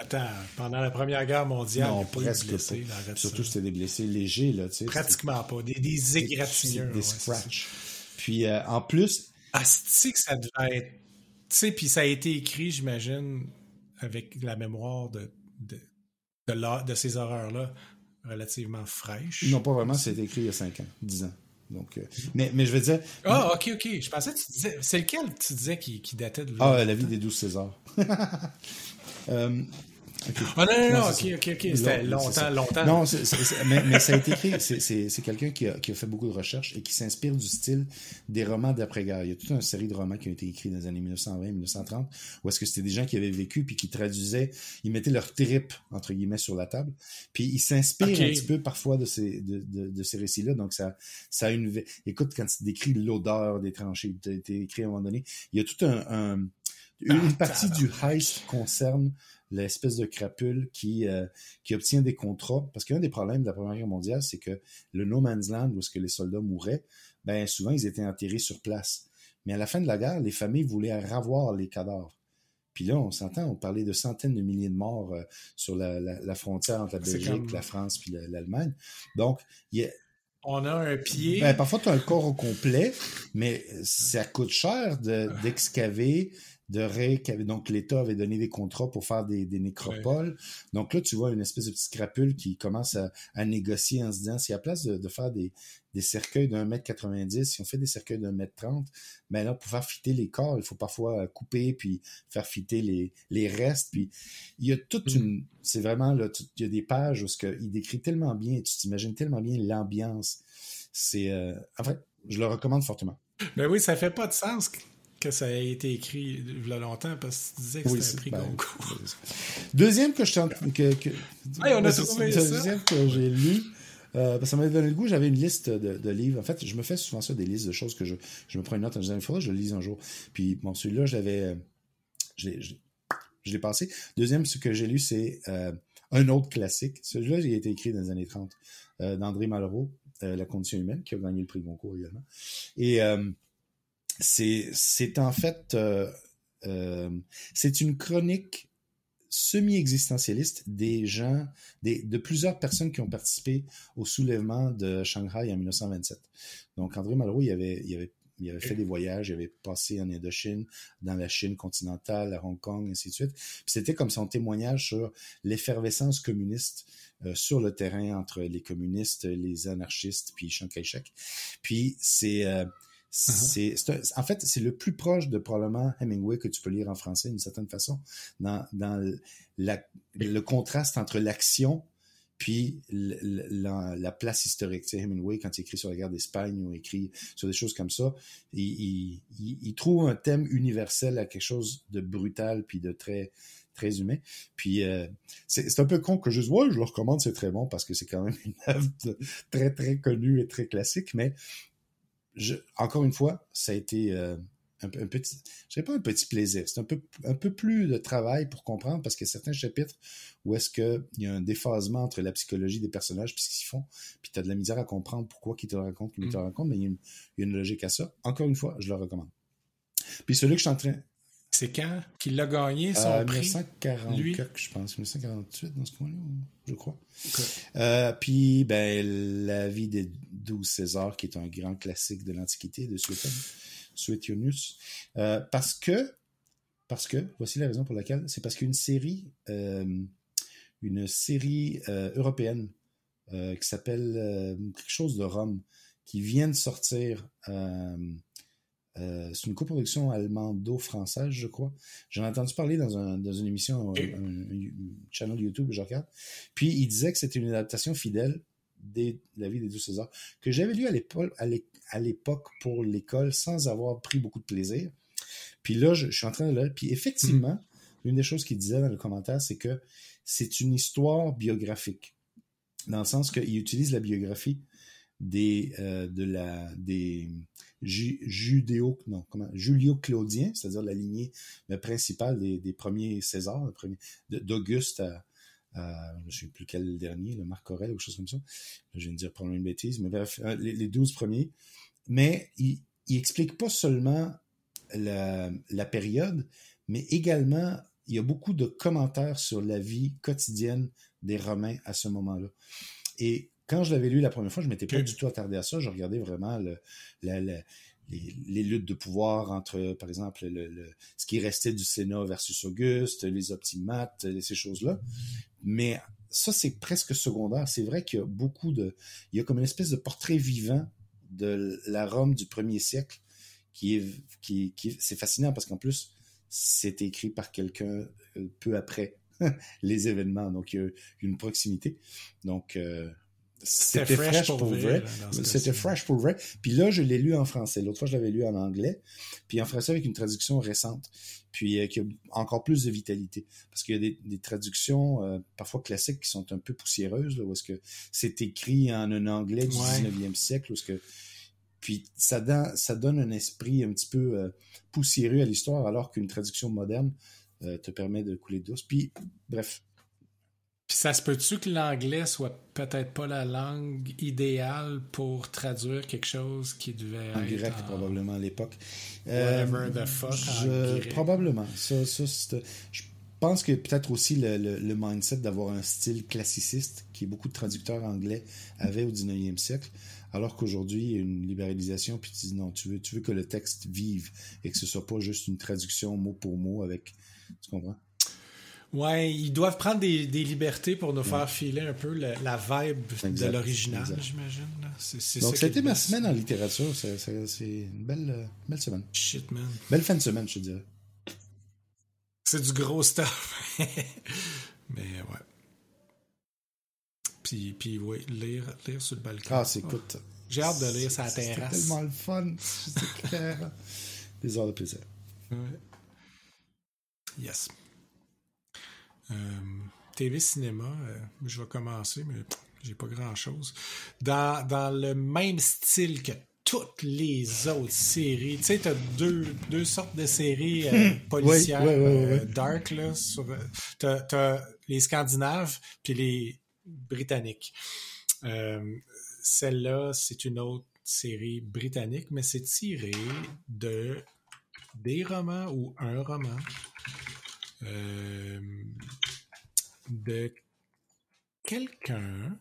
Attends, pendant la Première Guerre mondiale, non, presque blessés, pas. Surtout c'était des blessés légers là, tu sais. Pratiquement pas, des, des égratignures. Des, scratchs. Puis euh, en plus, ah, que ça devait être, tu sais, puis ça a été écrit, j'imagine, avec la mémoire de de, de, de ces horreurs là relativement fraîche. Non, pas vraiment, c'est écrit il y a 5 ans, 10 ans. Donc, euh, mais, mais je veux dire. Ah, ok, ok. Je pensais que tu disais. C'est lequel tu disais qui, qui datait de. Ah, la vie des douze Césars. [laughs] euh, ah non, non, non, ok, ok, ok. C'était longtemps, longtemps. Non, mais, mais, ça a été écrit. C'est quelqu'un qui a, qui a fait beaucoup de recherches et qui s'inspire du style des romans d'après-guerre. Il y a toute une série de romans qui ont été écrits dans les années 1920-1930 où est-ce que c'était des gens qui avaient vécu puis qui traduisaient, ils mettaient leur trip, entre guillemets, sur la table. Puis ils s'inspirent un petit peu parfois de ces, de, de, de ces récits-là. Donc ça, ça a une. Écoute, quand tu décris l'odeur des tranchées, tu écrit à un moment donné, il y a tout un, un une ah, partie du heist concerne l'espèce de crapule qui, euh, qui obtient des contrats. Parce qu'un des problèmes de la Première Guerre mondiale, c'est que le no man's land, où est-ce que les soldats mouraient, ben souvent ils étaient enterrés sur place. Mais à la fin de la guerre, les familles voulaient ravoir les cadavres. Puis là, on s'entend, on parlait de centaines de milliers de morts euh, sur la, la, frontière entre la Belgique, la France puis l'Allemagne. Donc, il y a, on a un pied. Ben, parfois, tu as un corps au complet, mais ça coûte cher d'excaver, de ré donc l'État avait donné des contrats pour faire des, nécropoles. Donc là, tu vois une espèce de petite crapule qui commence à, négocier en se disant, si à place de, faire des, cercueils d'un mètre 90, si on fait des cercueils d'un mètre 30, mais là, pour faire fitter les corps, il faut parfois couper puis faire fitter les, les restes. Puis il y a toute mm. une, c'est vraiment là, il y a des pages où ce que, il décrit tellement bien, tu t'imagines tellement bien l'ambiance. C'est, euh, en fait, je le recommande fortement. Ben oui, ça fait pas de sens que ça a été écrit il y a longtemps parce que tu disais que c'était un prix ben, Goncourt. Deuxième que je que, que, on a trouvé ça. Deuxième que j'ai lu. Euh, parce que ça m'avait donné le goût, j'avais une liste de, de, livres. En fait, je me fais souvent ça, des listes de choses que je, je me prends une note en disant, il faudrait que je le lise un jour. Puis, bon, celui-là, je l'avais, euh, je, l'ai passé. Deuxième, ce que j'ai lu, c'est euh, un autre classique. Celui-là, il a été écrit dans les années 30, euh, d'André Malraux, La condition humaine, qui a gagné le prix Goncourt également. Et c'est en fait euh, euh, c'est une chronique semi-existentialiste des gens, des, de plusieurs personnes qui ont participé au soulèvement de Shanghai en 1927. Donc André Malraux, il avait, il avait il avait fait des voyages, il avait passé en Indochine, dans la Chine continentale, à Hong Kong, ainsi de suite. C'était comme son témoignage sur l'effervescence communiste euh, sur le terrain entre les communistes, les anarchistes, puis Chiang Kai-shek. Puis c'est c'est, en fait, c'est le plus proche de probablement Hemingway que tu peux lire en français d'une certaine façon, dans, dans le contraste entre l'action puis la, la, place historique. Tu sais, Hemingway, quand il écrit sur la guerre d'Espagne ou écrit sur des choses comme ça, il, il, trouve un thème universel à quelque chose de brutal puis de très très humain. Puis euh, c'est un peu con que je ouais, je le recommande, c'est très bon parce que c'est quand même une œuvre très très connue et très classique, mais je, encore une fois, ça a été euh, un, petit, je dirais pas un petit plaisir, c'est un peu, un peu plus de travail pour comprendre parce qu'il y a certains chapitres où est-ce qu'il y a un déphasement entre la psychologie des personnages puis ce qu'ils font, puis tu as de la misère à comprendre pourquoi ils te le racontent, qu'ils te le mm. racontent, mais il y, a une, il y, a une, logique à ça. Encore une fois, je le recommande. Puis celui que je suis en train... C'est quand qu'il l'a gagné, son euh, prix? 1944, je pense. 1948, dans ce coin-là, je crois. Euh, puis, ben, La vie des douze Césars, qui est un grand classique de l'Antiquité, de Suétone. Suétionius, euh, parce que, parce que, voici la raison pour laquelle, c'est parce qu'une série, euh, une série euh, européenne qui s'appelle quelque chose de Rome, qui vient de sortir, c'est une coproduction allemando-française, je crois. J'en ai entendu parler dans, dans une émission, un, channel YouTube que je regarde. Puis il disait que c'était une adaptation fidèle de la vie des douze Césars, que j'avais lu à l'époque, pour l'école sans avoir pris beaucoup de plaisir. Puis là, je, suis en train de lire. Puis effectivement, hmm. une des choses qu'il disait dans le commentaire, c'est que c'est une histoire biographique. Dans le sens qu'il utilise la biographie des, euh, de la, des judéo, non, comment, julio-claudiens, c'est-à-dire la lignée principale des, premiers Césars, d'Auguste je ne sais plus quel dernier, le Marc Aurel ou quelque chose comme ça. je viens de dire probablement une bêtise, mais bref, euh, les, douze premiers. Mais il, il explique pas seulement la, la, période, mais également, il y a beaucoup de commentaires sur la vie quotidienne des Romains à ce moment-là. Et quand je l'avais lu la première fois, je m'étais pas du tout attardé à ça. Je regardais vraiment le, la, les, luttes de pouvoir entre, par exemple, le, ce qui restait du Sénat versus Auguste, les optimates, ces choses-là. Mais ça, c'est presque secondaire. C'est vrai qu'il y a beaucoup de... Il y a comme une espèce de portrait vivant de la Rome du premier siècle qui est... Qui, qui c'est fascinant parce qu'en plus, c'est écrit par quelqu'un euh, peu après [laughs] les événements. Donc, il y a une proximité. Donc, euh, c'était fresh, pour, vrai. C'était fresh pour vrai. Puis là, je l'ai lu en français. L'autre fois, je l'avais lu en anglais. Puis en français avec une traduction récente. Puis euh, qui a encore plus de vitalité. Parce qu'il y a des, traductions euh, parfois classiques qui sont un peu poussiéreuses, là, où est-ce que c'est écrit en un anglais du 19e siècle, où est-ce que puis ça, donne, ça donne un esprit un petit peu euh, poussiéreux à l'histoire, alors qu'une traduction moderne te permet de couler douce. Puis, bref, puis ça se peut-tu que l'anglais soit peut-être pas la langue idéale pour traduire quelque chose qui devait en grec, probablement à l'époque. Whatever the fuck. Probablement. Ça, ça, je pense que peut-être aussi le, le, mindset d'avoir un style classiciste qui beaucoup de traducteurs anglais avaient au 19e siècle, alors qu'aujourd'hui, il y a une libéralisation, puis tu dis non, tu veux, tu veux que le texte vive et que ce soit pas juste une traduction mot pour mot avec. Tu comprends? Ouais, ils doivent prendre des, des libertés pour nous faire filer un peu la, la vibe de l'original, j'imagine. Donc, c'était ma semaine en littérature. C'est une belle, euh, belle semaine. Shit, man. Belle fin de semaine, je te dirais. C'est du gros stuff. [laughs] Mais ouais. Puis, puis oui, lire, lire sur le balcon. Ah, c'est écoute. J'ai hâte de lire sa terrasse. C'est tellement le fun. [laughs] C'est clair. Des heures de plaisir. Ouais. Yes. Euh, TV cinéma, euh, je vais commencer, mais j'ai pas grand chose. Dans, dans le même style que toutes les autres séries. Tu sais, t'as deux, deux sortes de séries euh, policières dark, là. t'as, as les Scandinaves puis les Britanniques. celle-là, c'est une autre série britannique, mais c'est tiré de des romans ou un roman euh, de quelqu'un.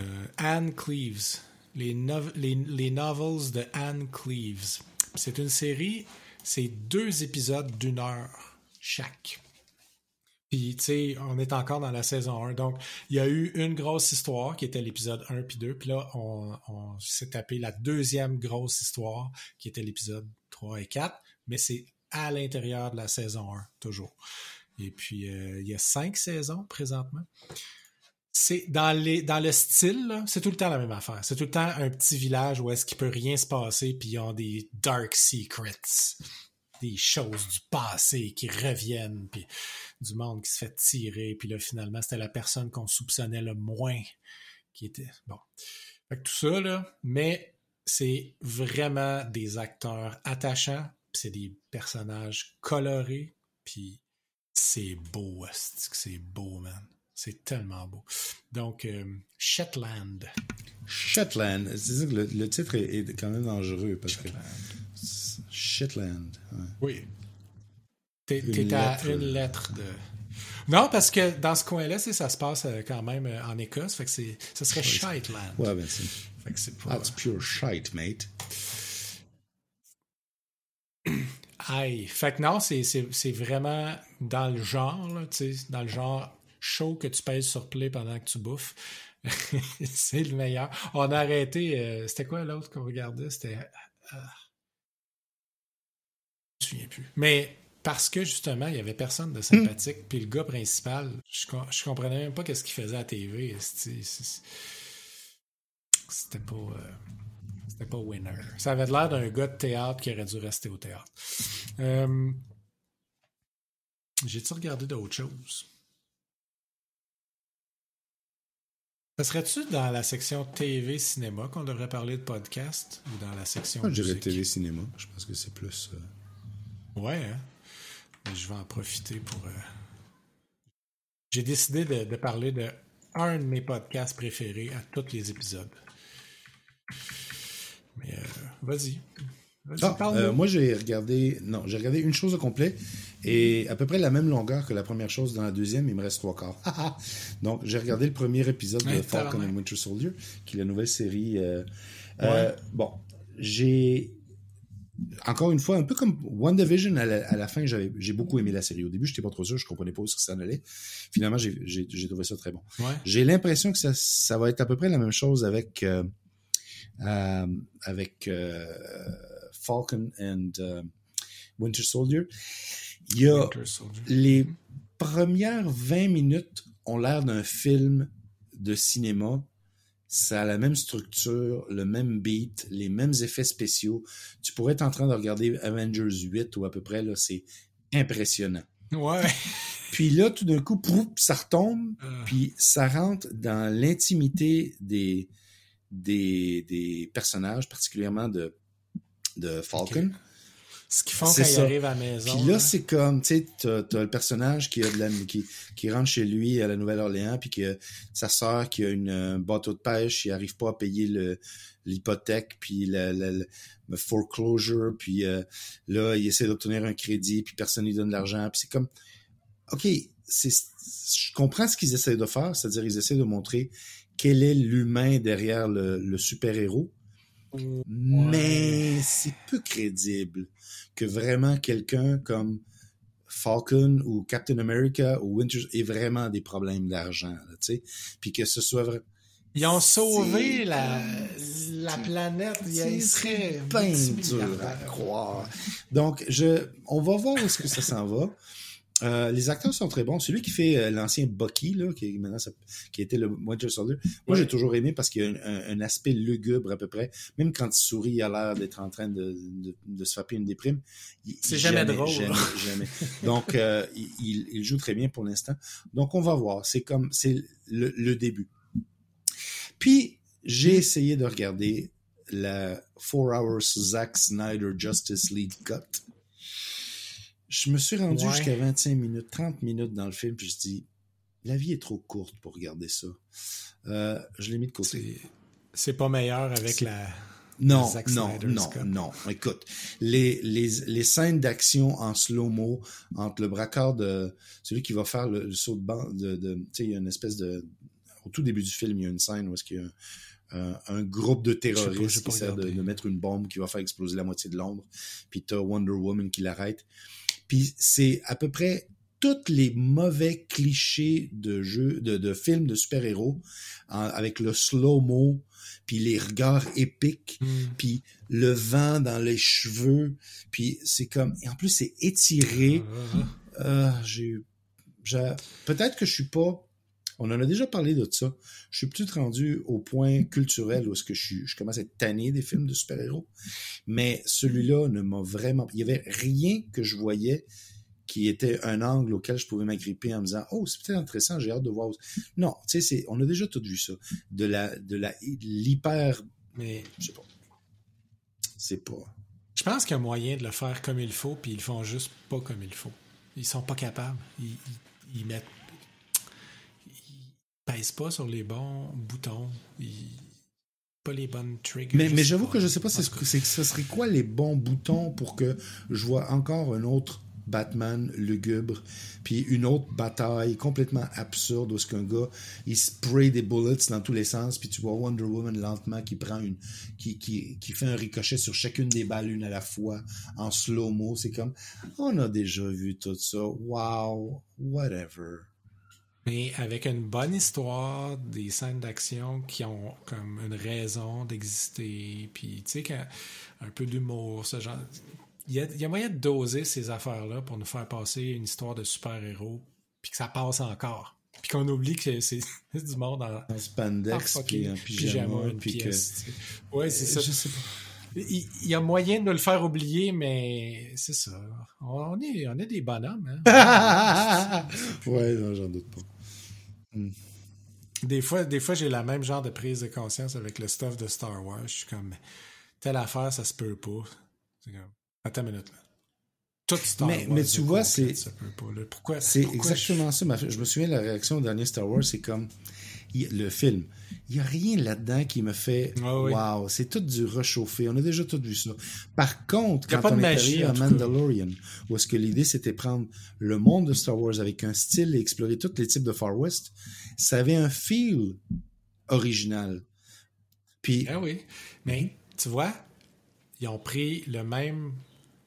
Euh, Anne Cleves. Les, les, les, novels de Anne Cleves. C'est une série, c'est deux épisodes d'une heure chaque. Puis, tu sais, on est encore dans la saison 1. Donc, il y a eu une grosse histoire qui était l'épisode 1 puis 2. Puis là, on, on s'est tapé la deuxième grosse histoire qui était l'épisode 3 et 4. Mais c'est à l'intérieur de la saison 1, toujours. Et puis, euh, il y a cinq saisons présentement. C'est dans, dans le style, c'est tout le temps la même affaire. C'est tout le temps un petit village où est-ce qu'il peut rien se passer, puis ils ont des dark secrets des choses du passé qui reviennent, puis du monde qui se fait tirer, puis là, finalement, c'était la personne qu'on soupçonnait le moins qui était. Bon. Fait que tout ça, là, mais c'est vraiment des acteurs attachants, c'est des personnages colorés, puis c'est beau, c'est beau, man. C'est tellement beau. Donc, euh, Shetland. Shetland. C'est que le, titre est, quand même dangereux parce que Shetland. Oui. T'es à une lettre de. Non, parce que dans ce coin-là, ça se passe euh, quand même euh, en Écosse. Fait que ça serait Shetland. Ouais, ben c'est. Fait que c'est pas. That's pure shite, mate. Aïe. Fait que non, c'est vraiment dans le genre, là, dans le genre show que tu pèses sur play pendant que tu bouffes. [laughs] c'est le meilleur. On a arrêté. Euh, c'était quoi l'autre qu'on regardait? C'était. Je me souviens plus. Mais parce que justement, il n'y avait personne de sympathique. Hmm. Puis le gars principal, je, je comprenais même pas qu'est-ce qu'il faisait à la TV. C'était pas. Euh, c'était pas winner. Ça avait l'air d'un gars de théâtre qui aurait dû rester au théâtre. Euh, j'ai-tu regardé d'autres choses? Ça serait-tu dans la section TV cinéma qu'on devrait parler de podcast ou dans la section Moi, je dirais TV cinéma. Je pense que c'est plus. Euh, Ouais, hein? je vais en profiter pour. Euh, j'ai décidé de, parler de un de mes podcasts préférés à tous les épisodes. Euh, vas-y. Ah, euh, moi, j'ai regardé. Non, j'ai regardé une chose au complet et à peu près la même longueur que la première chose dans la deuxième. Il me reste trois quarts. [laughs] Donc, j'ai regardé le premier épisode de Falcon and Winter Soldier, qui est la nouvelle série. bon, j'ai encore une fois, un peu comme WandaVision, à la, à la fin, j'ai beaucoup aimé la série. Au début, j'étais pas trop sûr, je comprenais pas où ça en allait. Finalement, j'ai trouvé ça très bon. J'ai l'impression que ça, ça, va être à peu près la même chose avec, euh, euh, avec euh, Falcon and Winter Soldier. Il y a les premières 20 minutes ont l'air d'un film de cinéma ça a la même structure, le même beat, les mêmes effets spéciaux. Tu pourrais être en train de regarder Avengers 8 ou à peu près, là, c'est impressionnant. Ouais. Puis là, tout d'un coup, ça retombe, ah. puis ça rentre dans l'intimité des, des, des, personnages, particulièrement de, de Falcon. Ce qu'ils font quand ils arrivent à la maison. Puis là, c'est comme, tu sais, t'as, le personnage qui, a de la, qui, qui rentre chez lui à la Nouvelle-Orléans, puis que sa sœur qui a une, un bateau de pêche, il arrive pas à payer le, l'hypothèque, puis le, foreclosure, puis euh, là, il essaie d'obtenir un crédit, puis personne ne lui donne de l'argent, puis c'est comme, OK, c'est, je comprends ce qu'ils essaient de faire, c'est-à-dire ils essaient de montrer quel est l'humain derrière le, le super-héros, mais c'est peu crédible que vraiment quelqu'un comme Falcon ou Captain America ou Winter ait vraiment des problèmes d'argent, tu sais, puis que ce soit vrai. Ils ont sauvé la, la planète. Il serait bien dur à croire. Donc, je, on va voir où est-ce que ça s'en va. Euh, les acteurs sont très bons. Celui qui fait euh, l'ancien Bucky, là, qui, maintenant, qui était le Winter Soldier, moi j'ai toujours aimé parce qu'il y a un, aspect lugubre à peu près. Même quand il sourit, il a l'air d'être en train de, de, se frapper une déprime. C'est jamais, drôle. Jamais, jamais. [laughs] Donc, euh, il, il, joue très bien pour l'instant. Donc, on va voir. C'est comme, c'est le, le, début. Puis, j'ai essayé de regarder la 4 Hours Zack Snyder Justice League Cut. Je me suis rendu jusqu'à 25 minutes, 30 minutes dans le film, puis je dis, la vie est trop courte pour regarder ça. Euh, je l'ai mis de côté. C'est pas meilleur avec la. Non, non, non, non. Écoute, les, les, les scènes d'action en slow-mo entre le braqueur de celui qui va faire le, saut de banc, de, de tu sais, il y a une espèce de, au tout début du film, il y a une scène où est-ce qu'il y a un, un, groupe de terroristes qui de, de, mettre une bombe qui va faire exploser la moitié de Londres. Puis t'as Wonder Woman qui l'arrête. Puis c'est à peu près tous les mauvais clichés de jeux, de, de films de super-héros, avec le slow-mo, puis les regards épiques, Hmm. puis le vent dans les cheveux, puis c'est comme... Et en plus, c'est étiré. Ah, Euh, j'ai, j'ai- peut-être que je suis pas. On en a déjà parlé de ça. Je suis peut-être rendu au point culturel où est-ce que je, suis, je commence à être tanné des films de super-héros. Mais celui-là ne m'a vraiment. Il y avait rien que je voyais qui était un angle auquel je pouvais m'agripper en me disant oh c'est peut-être intéressant j'ai hâte de voir non tu sais c'est on a déjà tout vu ça de la de la l'hyper Mais je sais pas c'est pas je pense qu'il y a moyen de le faire comme il faut, puis ils le font juste pas comme il faut. Ils sont pas capables. Ils, ils, ils mettent. Pèsent pas sur les bons boutons. Ils. Pas les bonnes triggers. Mais, j'avoue que je sais pas, cas. c'est, ce serait quoi les bons boutons pour que je vois encore un autre Batman lugubre, puis une autre bataille complètement absurde où ce qu'un gars, il spray des bullets dans tous les sens, puis tu vois Wonder Woman lentement qui prend une, qui, qui, qui fait un ricochet sur chacune des balles une à la fois en slow-mo. C'est comme, on a déjà vu tout ça. Wow, whatever. Mais avec une bonne histoire, des scènes d'action qui ont comme une raison d'exister, puis tu sais, un peu d'humour, ce genre. Il y, a, il y a moyen de doser ces affaires-là pour nous faire passer une histoire de super-héros, puis que ça passe encore. Puis qu'on oublie que c'est [laughs] du monde en, En spandex, en puis en pyjama, puis que... Ouais, c'est ça. Je sais pas. Il, il y a moyen de le faire oublier, mais c'est ça. On est, on est des bonhommes, hein? [laughs] ouais, non, j'en doute pas. Des fois, des fois j'ai la même genre de prise de conscience avec le stuff de Star Wars. Je suis comme, telle affaire, ça se peut pas. C'est comme, attends une minute, là. Tout Star Mais- Wars. mais tu vois, c'est- Ça. Pourquoi? C'est exactement ça. ma- Je me souviens de la réaction au dernier Star Wars, c'est comme le film. Il n'y a rien là-dedans qui me fait oui. Wow, c'est tout du rechauffé. On a déjà tout vu ça. Par contre, quand pas on de est arrivé à. Mandalorian, où est-ce que l'idée c'était prendre le monde de Star Wars avec un style et explorer tous les types de Far West, ça avait un feel original. Puis Ah oui. Mais, tu vois, ils ont pris le même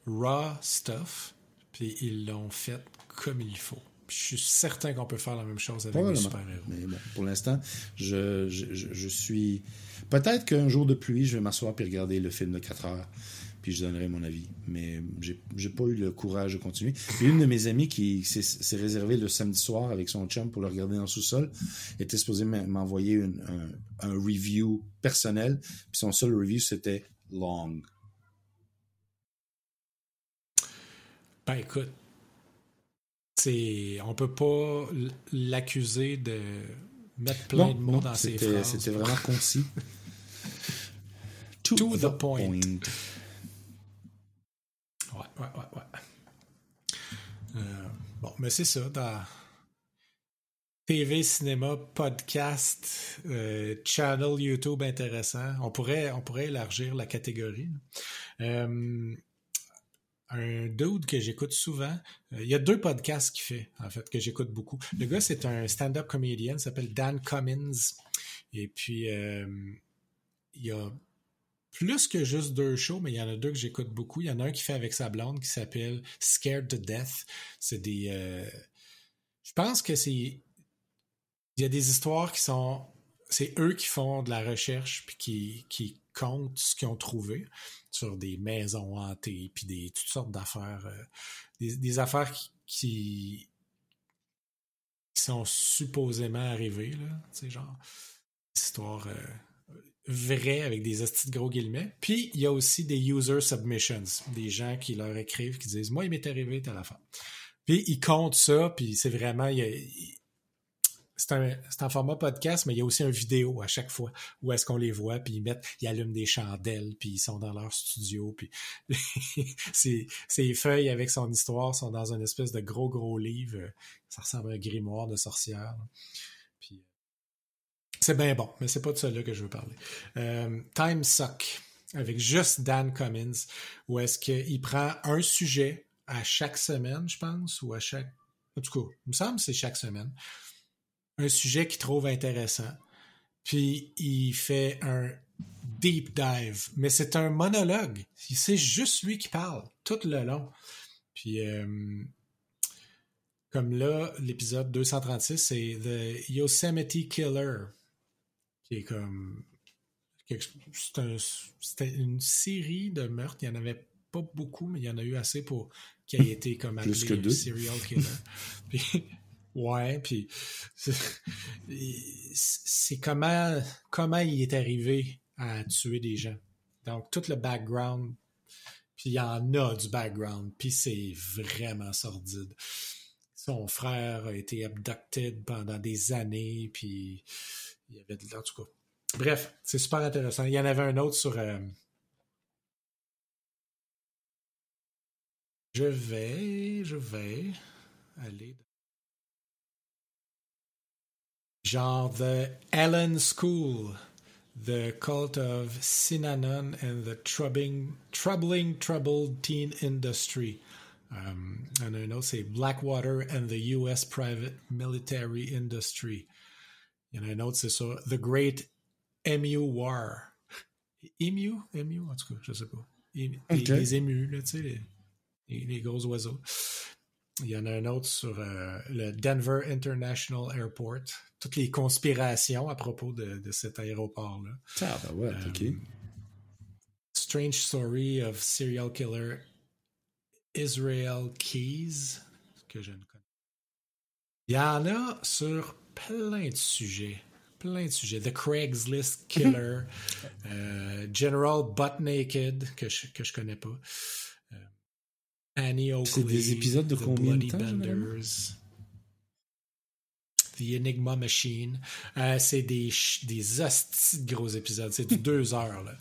raw stuff, puis ils l'ont fait comme il faut. Je suis certain qu'on peut faire la même chose avec les super-héros. Mais bon, pour l'instant, je, je, je- je suis. Peut-être qu'un jour de pluie, je vais m'asseoir et regarder le film de 4 heures, puis je donnerai mon avis. Mais j'ai pas eu le courage de continuer. Puis une de mes amies qui s'est réservée le samedi soir avec son chum pour le regarder dans le sous-sol était supposée m'en- m'envoyer un, un review personnel. Puis son seul review, c'était long. Ben écoute, c'est, on peut pas l'accuser de mettre plein de mots non, dans ses c'était phrases. c'était vraiment concis. To the point. Ouais, ouais, ouais, ouais. Euh, bon, mais c'est ça, dans TV, cinéma, podcast, euh, channel YouTube intéressant. On pourrait, on pourrait élargir la catégorie. Euh, un dude que j'écoute souvent. euh, il y a deux podcasts qu'il fait, en fait, que j'écoute beaucoup. Le gars, c'est un stand-up comédien, il s'appelle Dan Cummins. Et puis, euh, il y a plus que juste deux shows, mais il y en a deux que j'écoute beaucoup. Il y en a un qui fait avec sa blonde qui s'appelle Scared to Death. C'est des. euh, je pense que c'est. Il y a des histoires qui sont. C'est eux qui font de la recherche puis qui, qui comptent ce qu'ils ont trouvé sur des maisons hantées puis des toutes sortes d'affaires. euh, des, affaires qui, sont supposément arrivées, là. Tu genre. Des histoires. euh, vrai avec des de gros guillemets. Puis il y a aussi des user submissions, des gens qui leur écrivent, qui disent Moi, il m'est arrivé telle affaire. Puis ils comptent ça, puis c'est vraiment. C'est un, un format podcast, mais il y a aussi une vidéo à chaque fois où est-ce qu'on les voit, puis ils mettent, ils allument des chandelles, puis ils sont dans leur studio, puis [laughs] ces, ces feuilles avec son histoire sont dans une espèce de gros, gros livre. Ça ressemble à un grimoire de sorcière. Puis c'est bien bon, mais c'est pas de ça là que je veux parler. Euh, Time Suck, avec juste Dan Cummins, où est-ce qu'il prend un sujet à chaque semaine, je pense, ou à chaque. En tout cas, il me semble que c'est chaque semaine. Un sujet qu'il trouve intéressant. Puis il fait un deep dive. Mais c'est un monologue. C'est juste lui qui parle tout le long. Puis, euh, Comme là, l'épisode 236, c'est The Yosemite Killer, qui est comme. C'était une série de meurtres. Il n'y en avait pas beaucoup, mais il y en a eu assez pour qu'il ait été comme appelé Plus que deux. serial killer. [laughs] puis, ouais, puis c'est comment, comment il est arrivé à tuer des gens. Donc, tout le background, puis il y en a du background, puis c'est vraiment sordide. Son frère a été abducted pendant des années, puis il y avait de... En tout cas, bref, c'est super intéressant. Il y en avait un autre sur... euh, Je vais, je vais aller... Genre The Ellen School, The Cult of Synanon and the Troubling, troubling Troubled Teen Industry. Um, il y en a un autre, c'est Blackwater and the U.S. Private Military Industry. And I en a un autre, c'est ça, The Great Emu War. Emu? Emu? En tout cas, je sais pas. Les, Ok. les émus, là, tu sais, les, les- les gros oiseaux. Il y en a un autre sur euh, le Denver International Airport. Toutes les conspirations à propos de, de cet aéroport-là. Ah, ben ouais, ok. Strange Story of Serial Killer Israel Keys, que je ne connais. Il y en a sur plein de sujets. Plein de sujets. The Craigslist Killer, [laughs] euh, General Butt Naked, que je, que je connais pas. Annie Oakley. C'est des épisodes de The combien de temps? Benders. The Enigma Machine. Euh, c'est des, des hosties de gros épisodes. C'est du deux heures, là.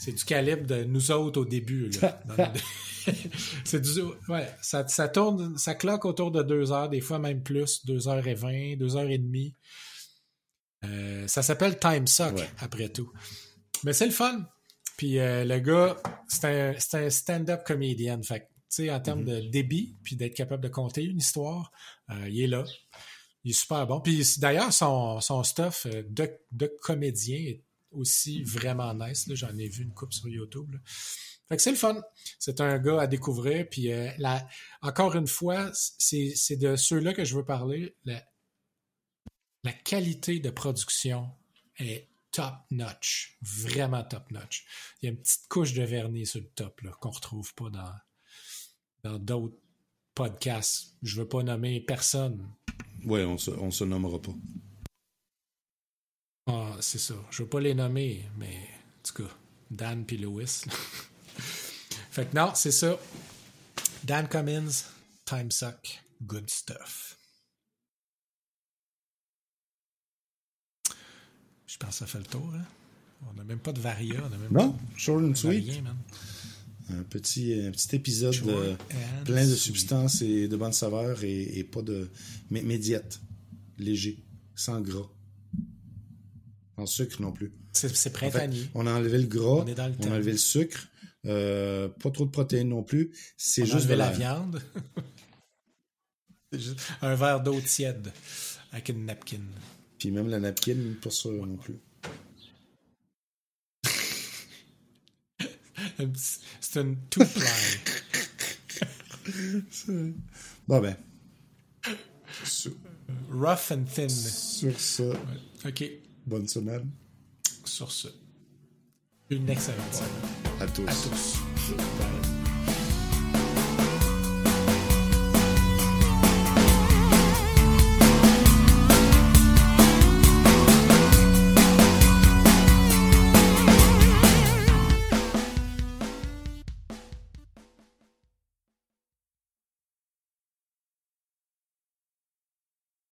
C'est du calibre de nous autres au début, là. Le- [laughs] c'est du, ouais, ça, ça tourne, ça cloque autour de deux heures, des fois même plus, deux heures et vingt, deux heures et demie. Euh, ça s'appelle Time Suck, Ouais. après tout. Mais c'est le fun. Puis euh, le gars, c'est un, un stand-up comédien. Fait en termes de débit, puis d'être capable de conter une histoire, euh, il est là. Il est super bon. Puis d'ailleurs, son, son stuff euh, de, de comédien est aussi vraiment nice. J'en ai vu une coupe sur YouTube. là. Fait que c'est le fun. C'est un gars à découvrir. Puis euh, la, encore une fois, c'est de ceux-là que je veux parler. La, la qualité de production est top notch. Vraiment top notch. Il y a une petite couche de vernis sur le top qu'on retrouve pas dans dans d'autres podcasts. Je veux pas nommer personne. Ouais, on se, on se nommera pas. Ah, c'est ça. Je veux pas les nommer, mais en tout cas, Dan puis Lewis. [laughs] fait que non, c'est ça. Dan Cummins, Time Suck, good stuff. Je pense que ça fait le tour, hein? On n'a même pas de Varia, on n'a même Non, pas short and de sweet. rien, man. Un petit, un petit épisode and plein de substances et de bonnes saveurs et, et pas de. Mais, mais diète. Léger. Sans gras. Sans sucre non plus. C'est c'est En fait, printanier. on a enlevé le gras, On est dans le on a enlevé le sucre, euh, pas trop de protéines non plus. C'est On a juste enlevé de la viande. [laughs] Un verre d'eau tiède avec une napkin. Puis même la napkin, pas ça non plus. Un petit- C'est une two-ply. [laughs] Bon ben. Sur, Rough and thin. sur ça, OK. bonne semaine Sur ce. Une excellente semaine. à tous. À tous.